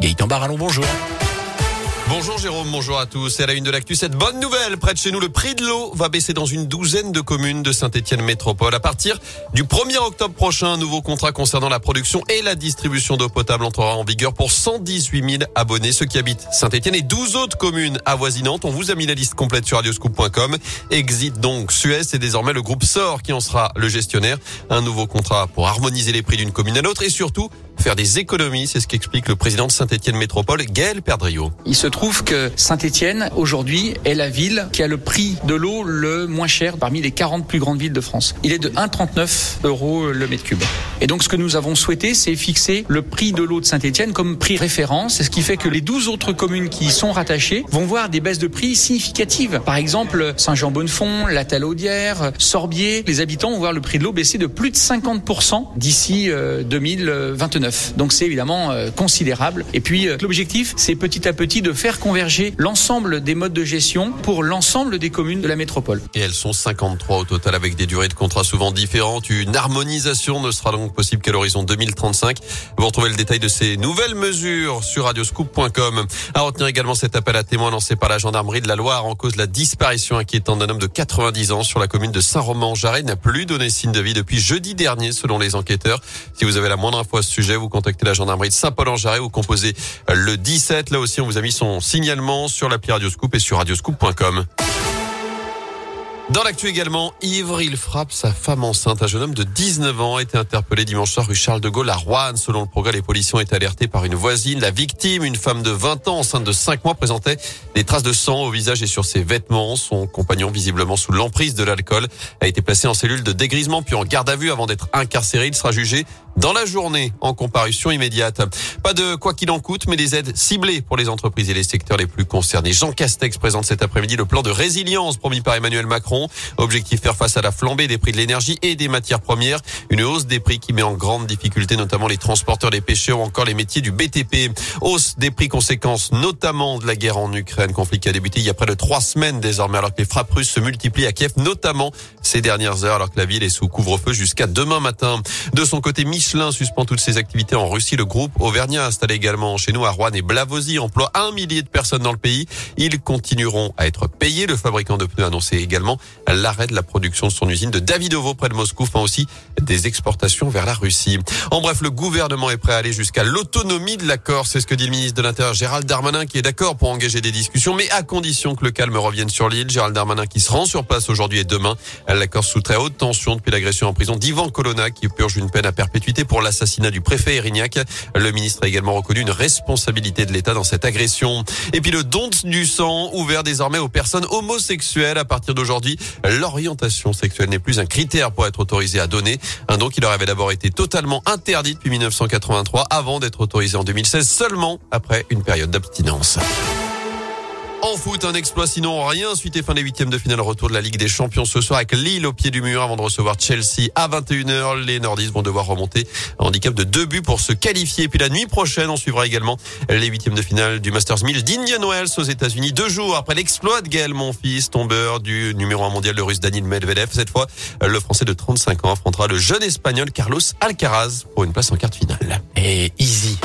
Gaëtan Barallon, bonjour. Bonjour Jérôme, bonjour à tous. C'est à la une de l'actu. Cette bonne nouvelle, près de chez nous, le prix de l'eau va baisser dans une douzaine de communes de Saint-Etienne Métropole. À partir du 1er octobre prochain, un nouveau contrat concernant la production et la distribution d'eau potable entrera en vigueur pour 118 000 abonnés, ceux qui habitent Saint-Etienne et 12 autres communes avoisinantes. On vous a mis la liste complète sur radioscoop.com. Exit donc Suez, c'est désormais le groupe SOR qui en sera le gestionnaire. Un nouveau contrat pour harmoniser les prix d'une commune à l'autre et surtout faire des économies. C'est ce qu'explique le président de Saint-Etienne Métropole, Gaël Perdriau. Il se trouve que Saint-Etienne, aujourd'hui, est la ville qui a le prix de l'eau le moins cher parmi les 40 plus grandes villes de France. Il est de 1,39 euros le mètre cube. Et donc, ce que nous avons souhaité, c'est fixer le prix de l'eau de Saint-Etienne comme prix référence. Ce qui fait que les 12 autres communes qui y sont rattachées vont voir des baisses de prix significatives. Par exemple, Saint-Jean-Bonnefond, La Talaudière, Sorbier. Les habitants vont voir le prix de l'eau baisser de plus de 50% d'ici 2029. Donc c'est évidemment euh, considérable. Et puis euh, l'objectif, c'est petit à petit de faire converger l'ensemble des modes de gestion pour l'ensemble des communes de la métropole. Et elles sont 53 au total avec des durées de contrat souvent différentes. Une harmonisation ne sera donc possible qu'à l'horizon 2035. Vous retrouvez le détail de ces nouvelles mesures sur radioscoop.com. À retenir également cet appel à témoins lancé par la gendarmerie de la Loire en cause de la disparition inquiétante d'un homme de 90 ans sur la commune de Saint-Romain-en-Jarret n'a plus donné signe de vie depuis jeudi dernier selon les enquêteurs. Si vous avez la moindre info à ce sujet, vous contactez la gendarmerie de Saint-Paul-en-Jarret ou composez le 17. Là aussi, on vous a mis son signalement sur l'appli Radioscoop et sur radioscoop.com. Dans l'actu également, ivre, il frappe sa femme enceinte. Un jeune homme de 19 ans a été interpellé dimanche soir rue Charles de Gaulle à Rouen. Selon le progrès, les policiers ont été alertés par une voisine. La victime, une femme de 20 ans enceinte de 5 mois, présentait des traces de sang au visage et sur ses vêtements. Son compagnon, visiblement sous l'emprise de l'alcool, a été placé en cellule de dégrisement puis en garde à vue avant d'être incarcéré. Il sera jugé dans la journée en comparution immédiate. Pas de quoi qu'il en coûte, mais des aides ciblées pour les entreprises et les secteurs les plus concernés. Jean Castex présente cet après-midi le plan de résilience promis par Emmanuel Macron. Objectif faire face à la flambée des prix de l'énergie et des matières premières. Une hausse des prix qui met en grande difficulté notamment les transporteurs, les pêcheurs ou encore les métiers du BTP. Hausse des prix conséquences notamment de la guerre en Ukraine, conflit qui a débuté il y a près de trois semaines désormais alors que les frappes russes se multiplient à Kiev, notamment ces dernières heures alors que la ville est sous couvre-feu jusqu'à demain matin. De son côté, Michelin suspend toutes ses activités en Russie. Le groupe Auvergnat installé également chez nous à Rouen et Blavozy emploie un millier de personnes dans le pays. Ils continueront à être payés. Le fabricant de pneus a annoncé également l'arrêt de la production de son usine de Davidovo près de Moscou, enfin aussi des exportations vers la Russie. En bref, le gouvernement est prêt à aller jusqu'à l'autonomie de l'accord. C'est ce que dit le ministre de l'Intérieur Gérald Darmanin qui est d'accord pour engager des discussions, mais à condition que le calme revienne sur l'île. Gérald Darmanin qui se rend sur place aujourd'hui et demain. L'accord sous très haute tension depuis l'agression en prison d'Ivan Colonna qui purge une peine à perpétuité pour l'assassinat du préfet Erignac. Le ministre a également reconnu une responsabilité de l'État dans cette agression. Et puis le don du sang ouvert désormais aux personnes homosexuelles. À partir d'aujourd'hui, l'orientation sexuelle n'est plus un critère pour être autorisé à donner. Un don qui leur avait d'abord été totalement interdit depuis 1983 avant d'être autorisé en 2016 seulement après une période d'abstinence. En foot, un exploit sinon rien. Suite et fin des huitièmes de finale retour de la Ligue des Champions ce soir avec Lille au pied du mur avant de recevoir Chelsea à 21h. Les nordistes vont devoir remonter un handicap de deux buts pour se qualifier. Puis la nuit prochaine, on suivra également les huitièmes de finale du Masters 1000 d'Indian Wells aux États-Unis. Deux jours après l'exploit de Gaël Monfils, tombeur du numéro un mondial de russe Daniel Medvedev. Cette fois, le français de 35 ans affrontera le jeune espagnol Carlos Alcaraz pour une place en quart de finale. Et easy.